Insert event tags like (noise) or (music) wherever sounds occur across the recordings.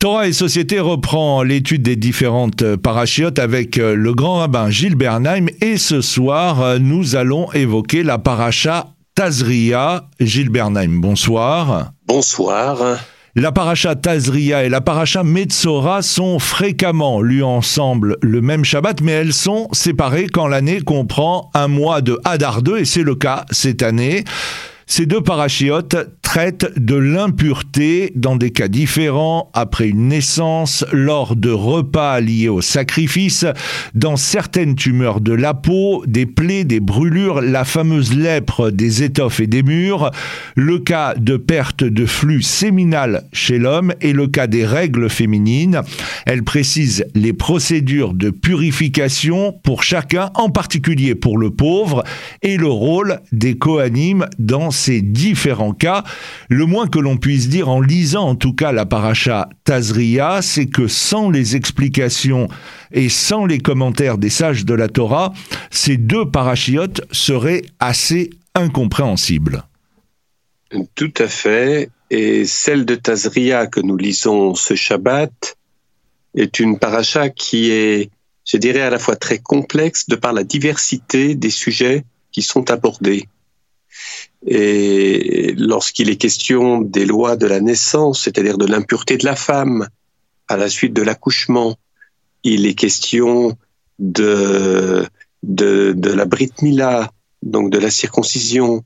Torah et Société reprend l'étude des différentes parachiotes avec euh, le grand rabbin Gilles Bernheim et ce soir euh, nous allons évoquer la paracha Tazria. Gilles Bernheim, bonsoir. Bonsoir. La paracha Tazria et la paracha Metzora sont fréquemment lues ensemble le même Shabbat, mais elles sont séparées quand l'année comprend un mois de Hadar 2, et c'est le cas cette année. Ces deux parachiotes traitent de l'impureté dans des cas différents, après une naissance, lors de repas liés au sacrifice, dans certaines tumeurs de la peau, des plaies, des brûlures, la fameuse lèpre des étoffes et des murs, le cas de perte de flux séminal chez l'homme et le cas des règles féminines. Elle précise les procédures de purification pour chacun, en particulier pour le pauvre, et le rôle des coanimes dans ces différents cas. Le moins que l'on puisse dire en lisant en tout cas la paracha Tazria, c'est que sans les explications et sans les commentaires des sages de la Torah, ces deux parachiotes seraient assez incompréhensibles. Tout à fait. Et celle de Tazria que nous lisons ce Shabbat est une paracha qui est, je dirais, à la fois très complexe de par la diversité des sujets qui sont abordés. Et lorsqu'il est question des lois de la naissance, c'est-à-dire de l'impureté de la femme à la suite de l'accouchement, il est question de, de, la Brit Mila, donc de la circoncision.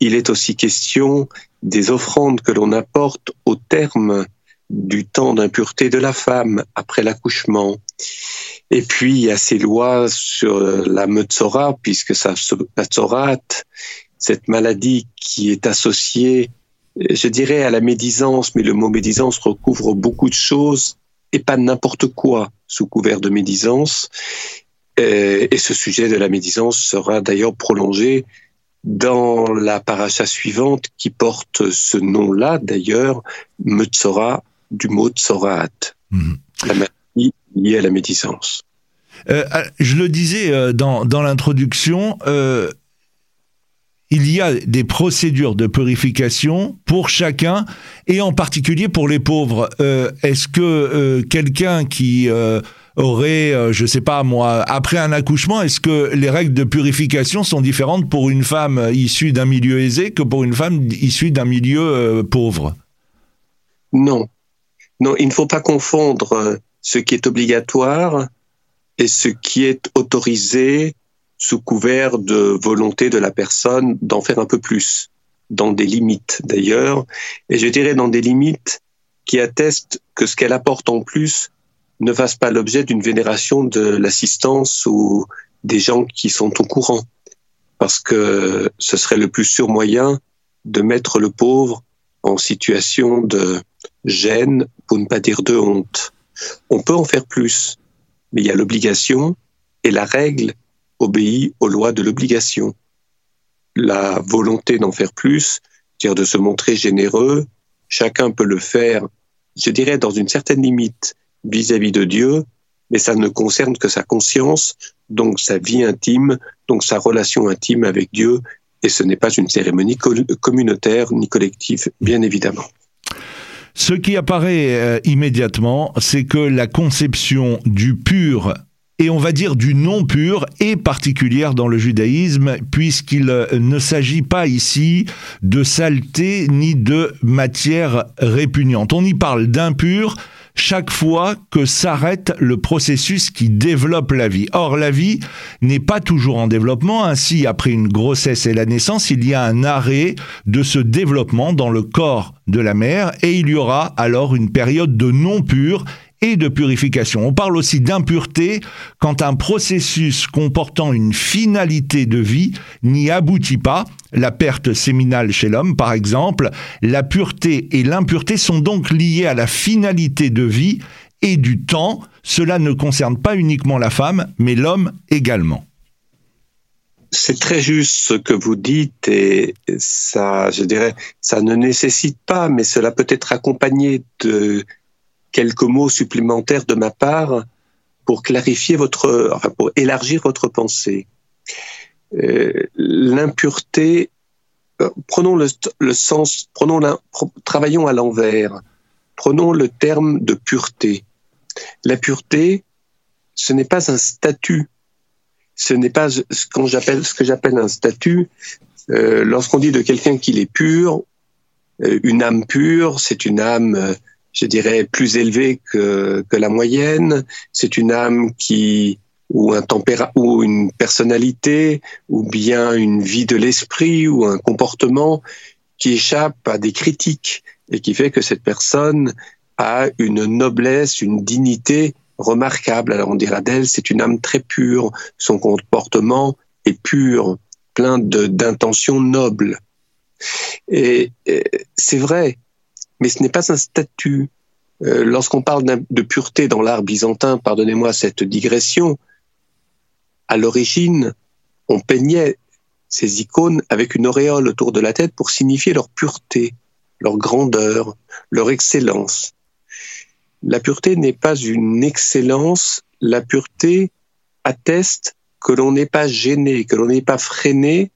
Il est aussi question des offrandes que l'on apporte au terme du temps d'impureté de la femme après l'accouchement. Et puis, il y a ces lois sur la Metzora, puisque ça, la Tzorat, cette maladie qui est associée, je dirais, à la médisance, mais le mot médisance recouvre beaucoup de choses et pas n'importe quoi sous couvert de médisance. Euh, et ce sujet de la médisance sera d'ailleurs prolongé dans la paracha suivante qui porte ce nom-là, d'ailleurs, Metzora, du mot Tzorat, mhm. la maladie liée à la médisance. Euh, euh, je le disais dans, dans l'introduction, il y a des procédures de purification pour chacun et en particulier pour les pauvres. Euh, est-ce que euh, quelqu'un qui euh, aurait, je sais pas moi, après un accouchement, est-ce que les règles de purification sont différentes pour une femme issue d'un milieu aisé que pour une femme issue d'un milieu pauvre? Non. Non, il ne faut pas confondre ce qui est obligatoire et ce qui est autorisé sous couvert de volonté de la personne d'en faire un peu plus, dans des limites d'ailleurs, et je dirais dans des limites qui attestent que ce qu'elle apporte en plus ne fasse pas l'objet d'une vénération de l'assistance ou des gens qui sont au courant, parce que ce serait le plus sûr moyen de mettre le pauvre en situation de gêne, pour ne pas dire de honte. On peut en faire plus, mais il y a l'obligation et la règle obéit aux lois de l'obligation. La volonté d'en faire plus, c'est-à-dire de se montrer généreux, chacun peut le faire, je dirais, dans une certaine limite vis-à-vis de Dieu, mais ça ne concerne que sa conscience, donc sa vie intime, donc sa relation intime avec Dieu, et ce n'est pas une cérémonie communautaire ni collective, bien évidemment. Ce qui apparaît euh, immédiatement, c'est que la conception du pur et on va dire du non pur est particulière dans le judaïsme puisqu'il euh, ne s'agit pas ici de saleté ni de matière répugnante. On y parle d'impur chaque fois que s'arrête le processus qui développe la vie. Or, la vie n'est pas toujours en développement. Ainsi, après une grossesse et la naissance, il y a un arrêt de ce développement dans le corps de la mère et il y aura alors une période de non pur et de purification. On parle aussi d'impureté quand un processus comportant une finalité de vie n'y aboutit pas. La perte séminale chez l'homme, par exemple, la pureté et l'impureté sont donc liées à la finalité de vie et du temps. Cela ne concerne pas uniquement la femme, mais l'homme également. C'est très juste ce que vous dites et ça, je dirais, ça ne nécessite pas, mais cela peut être accompagné de quelques mots supplémentaires de ma part pour clarifier votre, pour élargir votre pensée. Euh, l'impureté, euh, prenons le, sens, prenons la, travaillons à l'envers. Prenons le terme de pureté. La pureté, ce n'est pas un statut. Ce n'est pas ce, que j'appelle un statut. Euh, lorsqu'on dit de quelqu'un qu'il est pur, une âme pure, c'est une âme, je dirais, plus élevée que, que la moyenne. C'est une âme qui ou un tempéra ou une personnalité ou bien une vie de l'esprit ou un comportement qui échappe à des critiques et qui fait que cette personne a une noblesse, une dignité remarquable. Alors on dira d'elle, c'est une âme très pure, son comportement est pur, plein d'intentions nobles. Et, c'est vrai, mais ce n'est pas un statut. Euh, lorsqu'on parle de pureté dans l'art byzantin, pardonnez-moi cette digression, à l'origine, on peignait ces icônes avec une auréole autour de la tête pour signifier leur pureté, leur grandeur, leur excellence. La pureté n'est pas une excellence, la pureté atteste que l'on n'est pas gêné, que l'on n'est pas freiné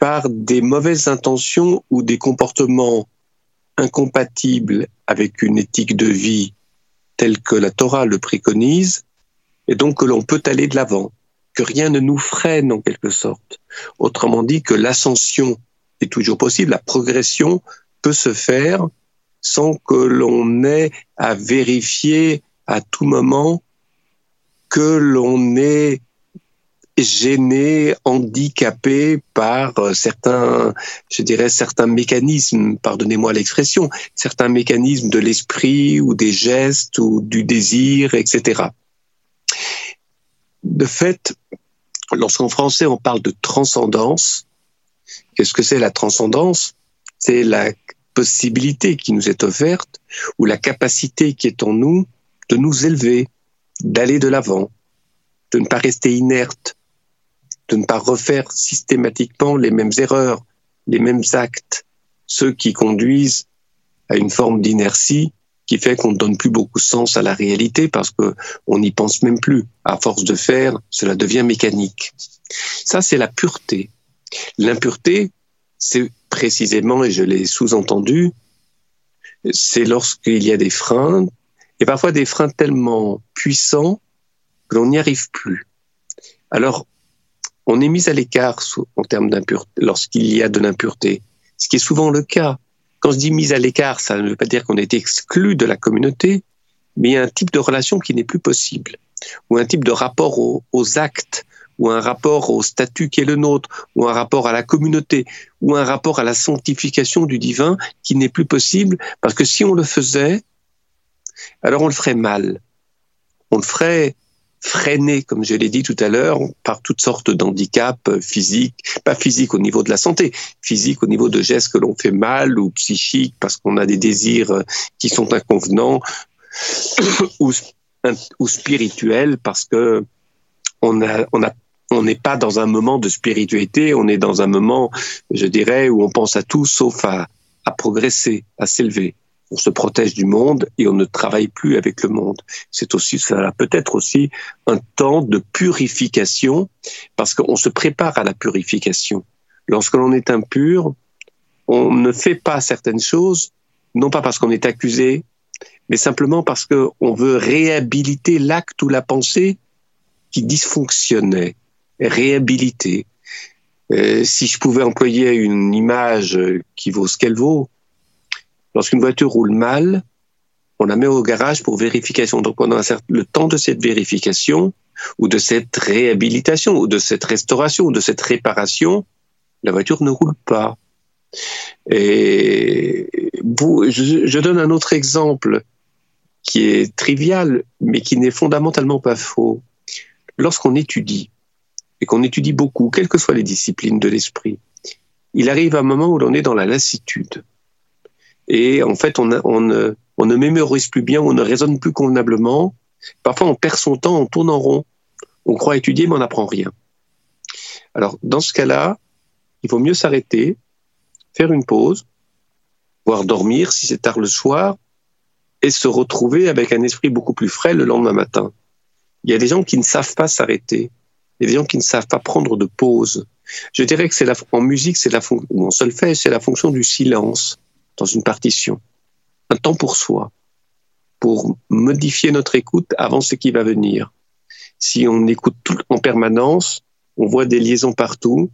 par des mauvaises intentions ou des comportements incompatibles avec une éthique de vie telle que la Torah le préconise, et donc que l'on peut aller de l'avant que rien ne nous freine en quelque sorte. Autrement dit, que l'ascension est toujours possible, la progression peut se faire sans que l'on ait à vérifier à tout moment que l'on est gêné, handicapé par certains, je dirais, certains mécanismes, pardonnez-moi l'expression, certains mécanismes de l'esprit ou des gestes ou du désir, etc de fait, lorsqu'en français on parle de transcendance, qu'est-ce que c'est la transcendance? C'est la possibilité qui nous est offerte ou la capacité qui est en nous de nous élever, d'aller de l'avant, de ne pas rester inerte, de ne pas refaire systématiquement les mêmes erreurs, les mêmes actes, ceux qui conduisent à une forme d'inertie qui fait qu'on ne donne plus beaucoup de sens à la réalité parce que on n'y pense même plus. À force de faire, cela devient mécanique. Ça, c'est la pureté. L'impureté, c'est précisément, et je l'ai sous-entendu, c'est lorsqu'il y a des freins, et parfois des freins tellement puissants que l'on n'y arrive plus. Alors, on est mis à l'écart en termes d'impureté lorsqu'il y a de l'impureté, ce qui est souvent le cas. Quand je dis mise à l'écart, ça ne veut pas dire qu'on est exclu de la communauté, mais il y a un type de relation qui n'est plus possible, ou un type de rapport aux, actes, ou un rapport au statut qui est le nôtre, ou un rapport à la communauté, ou un rapport à la sanctification du divin qui n'est plus possible, parce que si on le faisait, alors on le ferait mal. On le ferait freiné, comme je l'ai dit tout à l'heure, par toutes sortes d'handicaps physiques, pas physiques au niveau de la santé, physiques au niveau de gestes que l'on fait mal ou psychiques parce qu'on a des désirs qui sont inconvenants (coughs) ou, ou spirituels parce que on a, on on n'est pas dans un moment de spiritualité, on est dans un moment, je dirais, où on pense à tout sauf à, à progresser, à s'élever on se protège du monde et on ne travaille plus avec le monde. C'est aussi, ça peut-être aussi un temps de purification parce qu'on se prépare à la purification. Lorsque l'on est impur, on ne fait pas certaines choses, non pas parce qu'on est accusé, mais simplement parce qu'on veut réhabiliter l'acte ou la pensée qui dysfonctionnait, réhabiliter. Euh, si je pouvais employer une image qui vaut ce qu'elle vaut, Lorsqu'une voiture roule mal, on la met au garage pour vérification. Donc pendant le temps de cette vérification ou de cette réhabilitation ou de cette restauration ou de cette réparation, la voiture ne roule pas. Et je, je donne un autre exemple qui est trivial, mais qui n'est fondamentalement pas faux. Lorsqu'on étudie, et qu'on étudie beaucoup, quelles que soient les disciplines de l'esprit, il arrive un moment où l'on est dans la lassitude et en fait, on, on, ne, on ne mémorise plus bien, on ne raisonne plus convenablement. Parfois, on perd son temps, on tourne en rond. On croit étudier, mais on n'apprend rien. Alors, dans ce cas-là, il vaut mieux s'arrêter, faire une pause, voire dormir si c'est tard le soir, et se retrouver avec un esprit beaucoup plus frais le lendemain matin. Il y a des gens qui ne savent pas s'arrêter. Il y a des gens qui ne savent pas prendre de pause. Je dirais que c'est en musique, c'est la ou en solfège, c'est la fonction du silence dans une partition. Un temps pour soi. pour modifier notre écoute avant ce qui va venir. Si on écoute tout en permanence, on voit des liaisons partout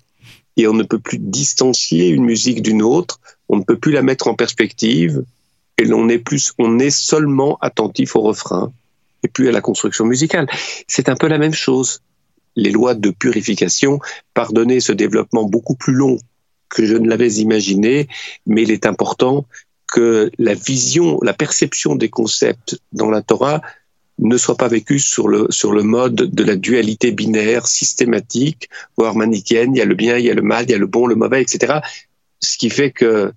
et on ne peut plus distancier une musique d'une autre, on ne peut plus la mettre en perspective et l'on est plus, on est seulement attentif au refrain et plus à la construction musicale. C'est un peu la même chose. Les lois de purification pardonnaient ce développement beaucoup plus long que je ne l'avais imaginé, mais il est important que la vision, la perception des concepts dans la Torah ne soit pas vécue sur le, sur le mode de la dualité binaire systématique, voire manichéenne. Il y a le bien, il y a le mal, il y a le bon, le mauvais, etc. Ce qui fait que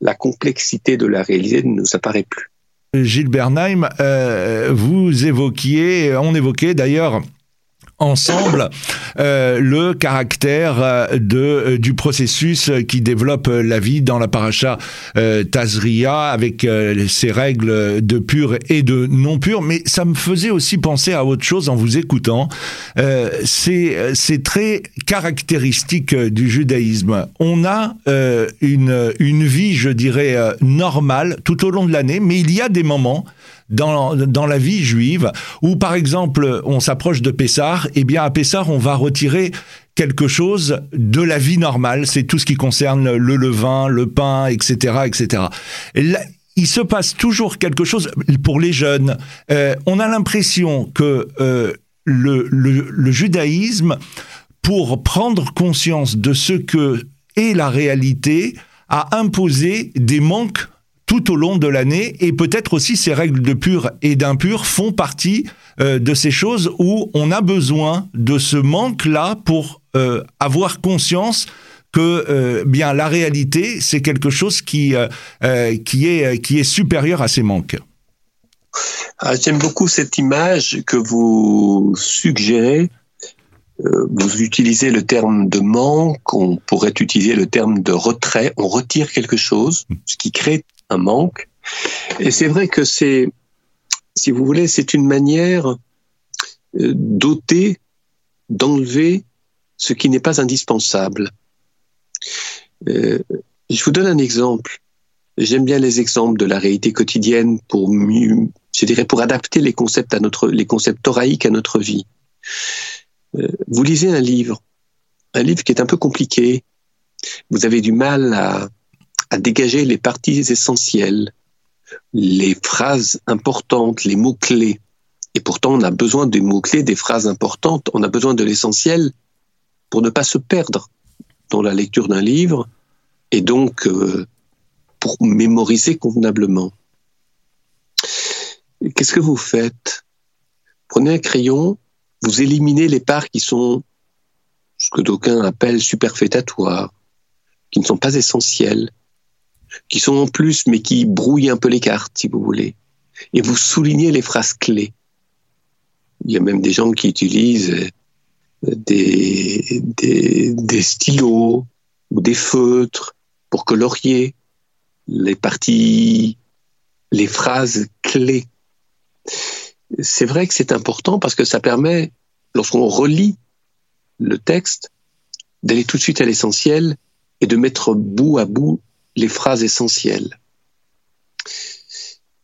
la complexité de la réalité ne nous apparaît plus. Gilles Bernheim, euh, vous évoquiez, on évoquait d'ailleurs ensemble euh, le caractère euh, de euh, du processus qui développe la vie dans la paracha Tazria avec ses règles de pur et de non pur mais ça me faisait aussi penser à autre chose en vous écoutant. C'est c'est très caractéristique du judaïsme. On a une une vie je dirais normale tout au long de l'année mais il y a des moments dans, la vie juive, où par exemple on s'approche de Pessah, et eh bien à Pessah on va retirer quelque chose de la vie normale, c'est tout ce qui concerne le levain, le pain, etc., etc. il se passe toujours quelque chose pour les jeunes. Euh, on a l'impression que euh, le judaïsme, pour prendre conscience de ce que est la réalité, a imposé des manques tout au long de l'année et peut-être aussi ces règles de pur et d'impur font partie euh, de ces choses où on a besoin de ce manque-là pour euh, avoir conscience que euh, bien la réalité c'est quelque chose qui qui est qui est supérieur à ces manques. Ah, j'aime beaucoup cette image que vous suggérez. Vous utilisez le terme de manque, on pourrait utiliser le terme de retrait. On retire quelque chose, ce qui crée un manque. Et c'est vrai que c'est, si vous voulez, c'est une manière euh, d'ôter, d'enlever ce qui n'est pas indispensable. Euh, je vous donne un exemple. J'aime bien les exemples de la réalité quotidienne pour mieux, je dirais, pour adapter les concepts à notre, les concepts thoraïques à notre vie. Euh, vous lisez un livre, un livre qui est un peu compliqué. Vous avez du mal à, à dégager les parties essentielles, les phrases importantes, les mots-clés. Et pourtant, on a besoin des mots-clés, des phrases importantes, on a besoin de l'essentiel pour ne pas se perdre dans la lecture d'un livre et donc euh, pour mémoriser convenablement. Qu'est-ce que vous faites? Prenez un crayon, vous éliminez les parts qui sont ce que d'aucuns appellent superfétatoires, qui ne sont pas essentielles, qui sont en plus, mais qui brouillent un peu les cartes, si vous voulez. Et vous soulignez les phrases clés. Il y a même des gens qui utilisent euh, des, stylos ou des feutres pour colorier les parties, les phrases clés. C'est vrai que c'est important parce que ça permet, lorsqu'on relit le texte, d'aller tout de suite à l'essentiel et de mettre bout à bout les phrases essentielles.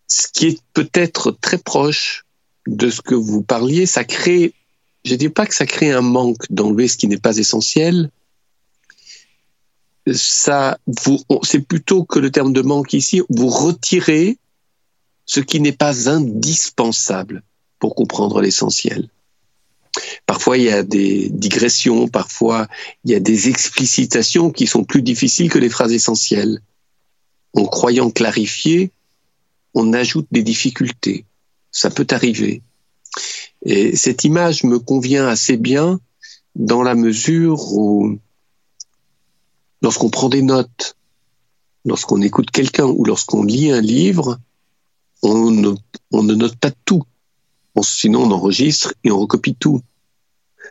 Ce qui est peut-être très proche de ce que vous parliez, ça crée, je ne dis pas que ça crée un manque d'enlever ce qui n'est pas essentiel, ça c'est plutôt que le terme de manque ici, vous retirez ce qui n'est pas indispensable pour comprendre l'essentiel. Parfois, il y a des digressions, parfois, il y a des explicitations qui sont plus difficiles que les phrases essentielles. En croyant clarifier, on ajoute des difficultés. Ça peut arriver. Et cette image me convient assez bien dans la mesure où, lorsqu'on prend des notes, lorsqu'on écoute quelqu'un ou lorsqu'on lit un livre, on ne, on ne note pas tout. sinon, on enregistre et on recopie tout.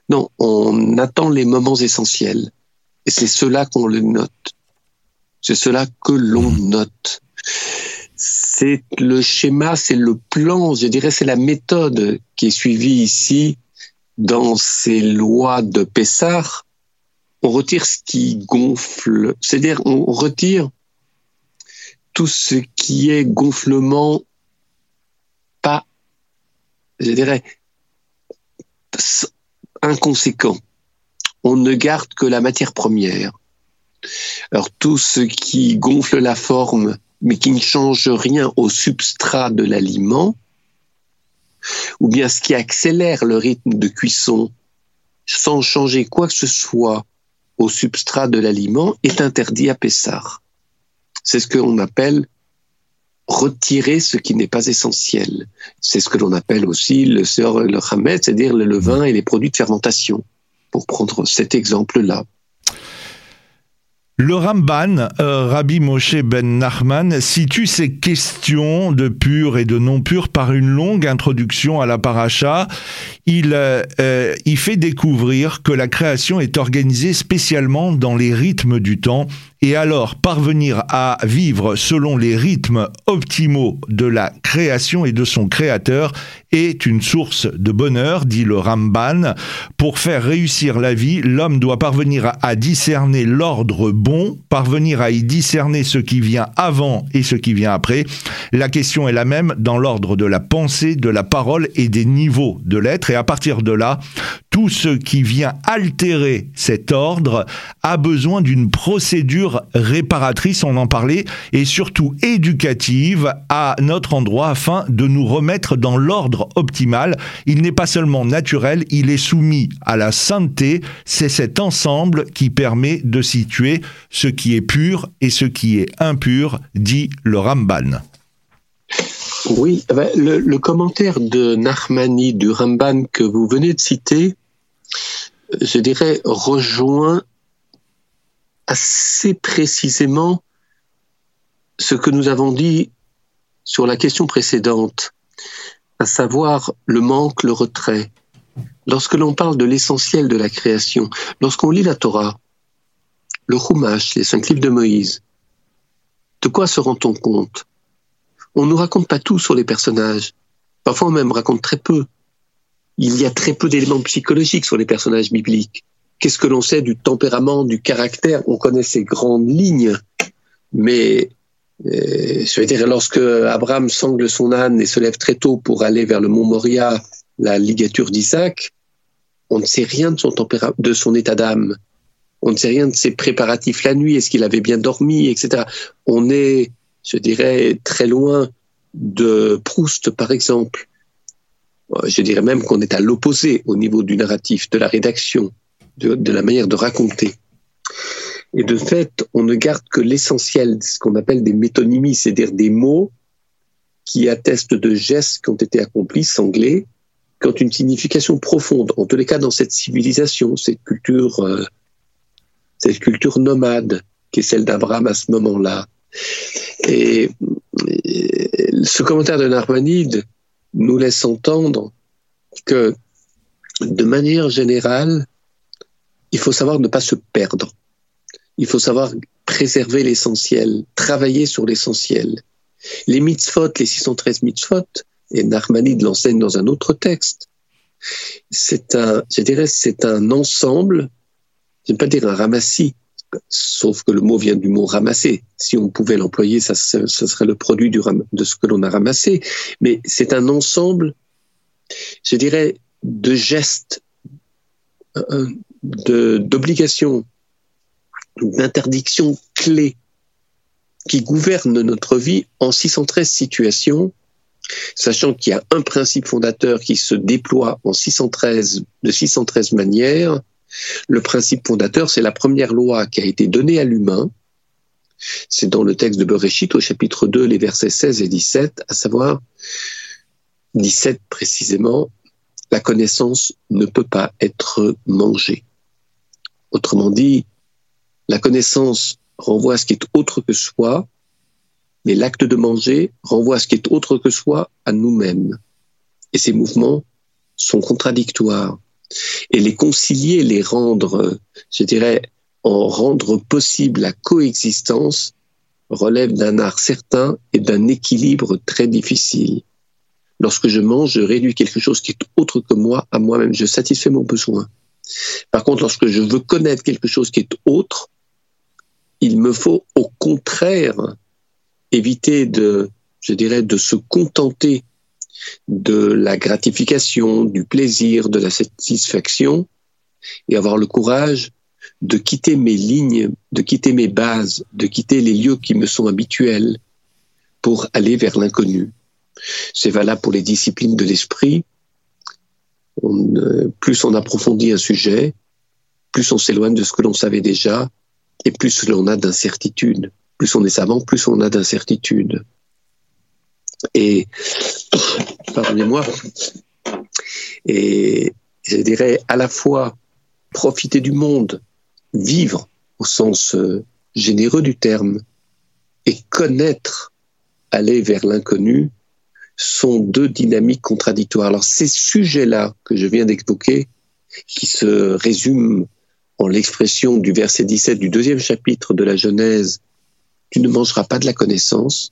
Non, on attend les moments essentiels. Et c'est cela qu'on le note. C'est cela que l'on mmh. note. C'est le schéma, c'est le plan, je dirais, c'est la méthode qui est suivie ici dans ces lois de Pessar. On retire ce qui gonfle, c'est-à-dire on retire tout ce qui est gonflement je dirais, inconséquent. On ne garde que la matière première. Alors tout ce qui gonfle la forme, mais qui ne change rien au substrat de l'aliment, ou bien ce qui accélère le rythme de cuisson sans changer quoi que ce soit au substrat de l'aliment, est interdit à Pessar. C'est ce qu'on appelle retirer ce qui n'est pas essentiel. C'est ce que l'on appelle aussi le le hamet, c'est-à-dire le levain et les produits de fermentation, pour prendre cet exemple-là. Le Ramban, euh, Rabbi Moshe ben Nachman, situe ces questions de pur et de non pur par une longue introduction à la paracha. Il euh, euh, il fait découvrir que la création est organisée spécialement dans les rythmes du temps et alors parvenir à vivre selon les rythmes optimaux de la création et de son créateur est une source de bonheur, dit le Ramban. Pour faire réussir la vie, l'homme doit parvenir à discerner l'ordre bon, parvenir à y discerner ce qui vient avant et ce qui vient après. La question est la même dans l'ordre de la pensée, de la parole et des niveaux de l'être. Et à partir de là, tout ce qui vient altérer cet ordre a besoin d'une procédure réparatrice, on en parlait, et surtout éducative à notre endroit afin de nous remettre dans l'ordre optimal. Il n'est pas seulement naturel, il est soumis à la sainteté. C'est cet ensemble qui permet de situer ce qui est pur et ce qui est impur, dit le Ramban. Oui, eh ben, le, le commentaire de Nahmani du Ramban que vous venez de citer je dirais, rejoint assez précisément ce que nous avons dit sur la question précédente, à savoir le manque, le retrait. Lorsque l'on parle de l'essentiel de la création, lorsqu'on lit la Torah, le Chumash, les cinq livres de Moïse, de quoi se rend-on compte? On ne nous raconte pas tout sur les personnages. Parfois on même raconte très peu il y a très peu d'éléments psychologiques sur les personnages bibliques. Qu'est-ce que l'on sait du tempérament, du caractère? On connaît ces grandes lignes, mais euh, je veux dire, lorsque Abraham sangle son âne et se lève très tôt pour aller vers le mont Moria, la ligature d'Isaac, on ne sait rien de son tempérament, de son état d'âme. On ne sait rien de ses préparatifs la nuit, est-ce qu'il avait bien dormi, etc. On est, je dirais, très loin de Proust, par exemple je dirais même qu'on est à l'opposé au niveau du narratif, de la rédaction, de, la manière de raconter. Et de fait, on ne garde que l'essentiel, ce qu'on appelle des métonymies, c'est-à-dire des mots qui attestent de gestes qui ont été accomplis, sanglés, qui ont une signification profonde. En tous les cas, dans cette civilisation, cette culture, euh, cette culture nomade, qui est celle d'Abraham à ce moment-là. Et, ce commentaire de Narmanide nous laisse entendre que, de manière générale, il faut savoir ne pas se perdre. Il faut savoir préserver l'essentiel, travailler sur l'essentiel. Les mitzvot, les 613 mitzvot, et Narmanide l'enseigne dans un autre texte, c'est un, je dirais, c'est un ensemble, je ne vais pas dire un ramassis, sauf que le mot vient du mot ramasser. Si on pouvait l'employer, ça, serait le produit du, de ce que l'on a ramassé. Mais c'est un ensemble, je dirais, de gestes, d'obligations, d'interdictions clés qui gouvernent notre vie en 613 situations, sachant qu'il y a un principe fondateur qui se déploie en 613, de 613 manières, le principe fondateur, c'est la première loi qui a été donnée à l'humain. C'est dans le texte de Bereshit au chapitre 2, les versets 16 et 17, à savoir 17 précisément, la connaissance ne peut pas être mangée. Autrement dit, la connaissance renvoie à ce qui est autre que soi, mais l'acte de manger renvoie à ce qui est autre que soi, à nous-mêmes. Et ces mouvements sont contradictoires et les concilier, les rendre, je dirais, en rendre possible la coexistence relève d'un art certain et d'un équilibre très difficile. Lorsque je mange, je réduis quelque chose qui est autre que moi à moi-même. Je satisfais mon besoin. Par contre, lorsque je veux connaître quelque chose qui est autre, il me faut au contraire éviter de, je dirais, de se contenter de la gratification, du plaisir, de la satisfaction, et avoir le courage de quitter mes lignes, de quitter mes bases, de quitter les lieux qui me sont habituels pour aller vers l'inconnu. C'est valable pour les disciplines de l'esprit. Plus on approfondit un sujet, plus on s'éloigne de ce que l'on savait déjà, et plus l'on a d'incertitude. Plus on est savant, plus on a d'incertitude. Et, (coughs) pardonnez-moi, et je dirais à la fois profiter du monde, vivre au sens euh, généreux du terme, et connaître, aller vers l'inconnu, sont deux dynamiques contradictoires. Alors ces sujets-là que je viens d'évoquer, qui se résument en l'expression du verset 17 du deuxième chapitre de la Genèse, tu ne mangeras pas de la connaissance,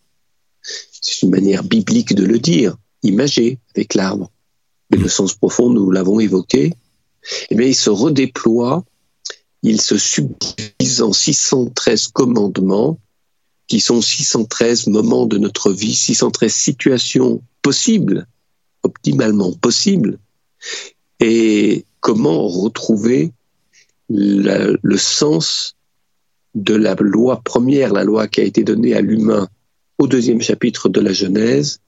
c'est une manière biblique de le dire, imagé avec l'arbre. Mais le sens profond, nous l'avons évoqué, eh bien, il se redéploie, il se subdivise en 613 commandements, qui sont 613 moments de notre vie, 613 situations possibles, optimalement possibles, et comment retrouver le sens de la loi première, la loi qui a été donnée à l'humain au deuxième chapitre de la Genèse,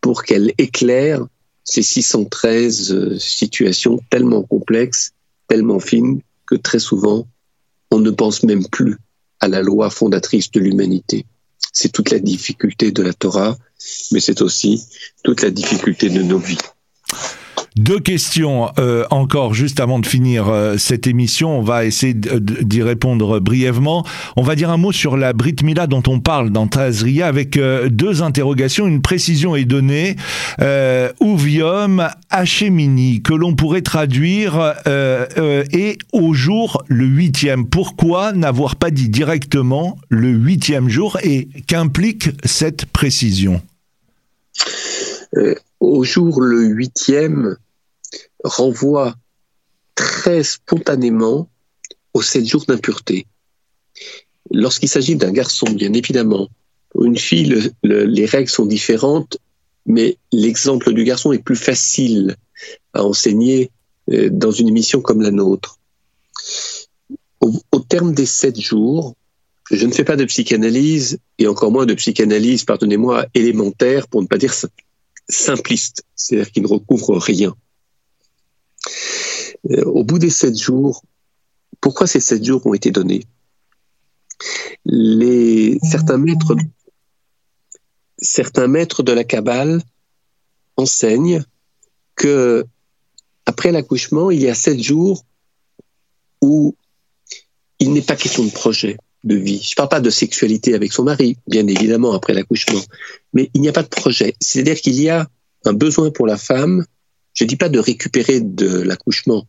pour qu'elle éclaire ces 613 euh, situations tellement complexes, tellement fines, que très souvent, on ne pense même plus à la loi fondatrice de l'humanité. C'est toute la difficulté de la Torah, mais c'est aussi toute la difficulté de nos vies. Deux questions euh, encore juste avant de finir euh, cette émission. On va essayer d'y répondre brièvement. On va dire un mot sur la Brit Mila dont on parle dans Tazria avec euh, deux interrogations. Une précision est donnée. Uvium Hachemini que l'on pourrait traduire et au jour le huitième. Pourquoi n'avoir pas dit directement le huitième jour et qu'implique cette précision? Au jour le huitième, renvoie très spontanément aux sept jours d'impureté. Lorsqu'il s'agit d'un garçon, bien évidemment, une fille, les règles sont différentes, mais l'exemple du garçon est plus facile à enseigner euh, dans une émission comme la nôtre. Au, terme des sept jours, je ne fais pas de psychanalyse, et encore moins de psychanalyse, pardonnez-moi, élémentaire, pour ne pas dire simpliste, c'est-à-dire qui ne recouvre rien. Euh, au bout des sept jours, pourquoi ces sept jours ont été donnés? Les, certains, maîtres, certains maîtres de la Kabbale enseignent que après l'accouchement, il y a sept jours où il n'est pas question de projet de vie. Je ne parle pas de sexualité avec son mari, bien évidemment, après l'accouchement, mais il n'y a pas de projet. C'est-à-dire qu'il y a un besoin pour la femme, je ne dis pas de récupérer de l'accouchement,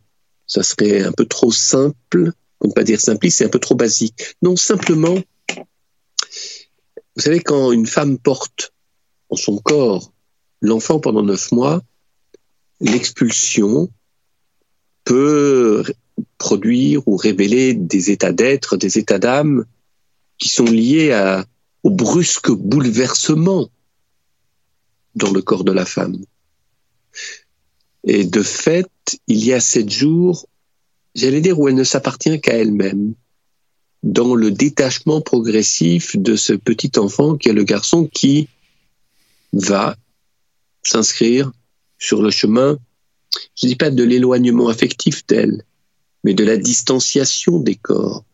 ça serait un peu trop simple, pour ne pas dire simpliste, c'est un peu trop basique. Non, simplement, vous savez, quand une femme porte en son corps l'enfant pendant neuf mois, l'expulsion peut produire ou révéler des états d'être, des états d'âme qui sont liés au brusque bouleversement dans le corps de la femme. Et de fait, il y a sept jours, j'allais dire, où elle ne s'appartient qu'à elle-même, dans le détachement progressif de ce petit enfant qui est le garçon qui va s'inscrire sur le chemin, je ne dis pas de l'éloignement affectif d'elle, mais de la distanciation des corps.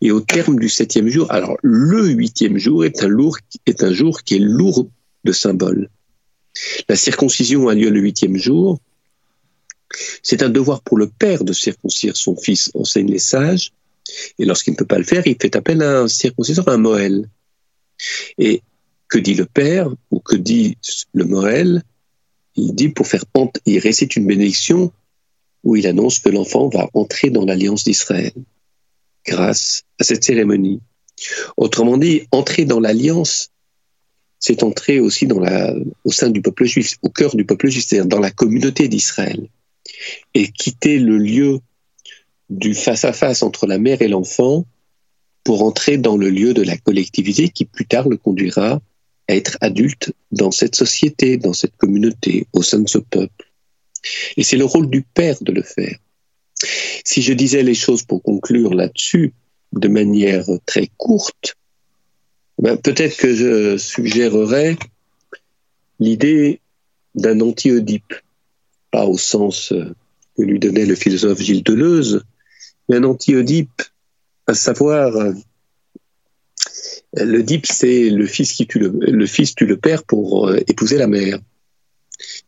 Et au terme du septième jour, alors le huitième jour est un, lourd, est un jour qui est lourd de symboles. La circoncision a lieu le huitième jour. C'est un devoir pour le père de circoncire son fils, enseigne les sages. Et lorsqu'il ne peut pas le faire, il fait appel à un circonciseur, un Moël. Et que dit le père ou que dit le Moël Il dit pour faire il récite une bénédiction où il annonce que l'enfant va entrer dans l'alliance d'Israël grâce à cette cérémonie. Autrement dit, entrer dans l'alliance, c'est entrer aussi au sein du peuple juif, au cœur du peuple juif, c'est-à-dire dans la communauté d'Israël. Et quitter le lieu du face-à-face entre la mère et l'enfant pour entrer dans le lieu de la collectivité qui plus tard le conduira à être adulte dans cette société, dans cette communauté, au sein de ce peuple. Et c'est le rôle du père de le faire. Si je disais les choses pour conclure là-dessus de manière très courte, ben peut-être que je suggérerais l'idée d'un anti-Oedipe, pas au sens que lui donnait le philosophe Gilles Deleuze, mais un anti-Oedipe, à savoir le dip, c'est le fils qui tue le, le fils tue le père pour euh, épouser la mère.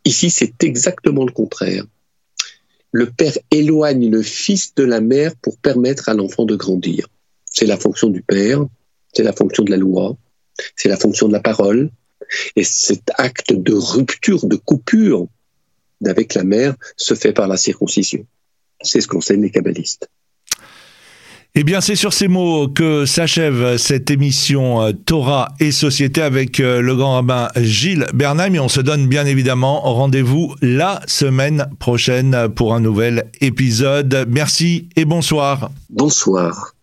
Ici, c'est exactement le contraire. Le père éloigne le fils de la mère pour permettre à l'enfant de grandir. C'est la fonction du père, c'est la fonction de la loi, c'est la fonction de la parole. Et cet acte de rupture, de coupure avec la mère se fait par la circoncision. C'est ce qu'enseignent les kabbalistes. Eh bien, c'est sur ces mots que s'achève cette émission euh, Torah et Société avec euh, le grand rabbin Gilles Bernheim. Et on se donne bien évidemment rendez-vous la semaine prochaine pour un nouvel épisode. Merci et bonsoir. Bonsoir.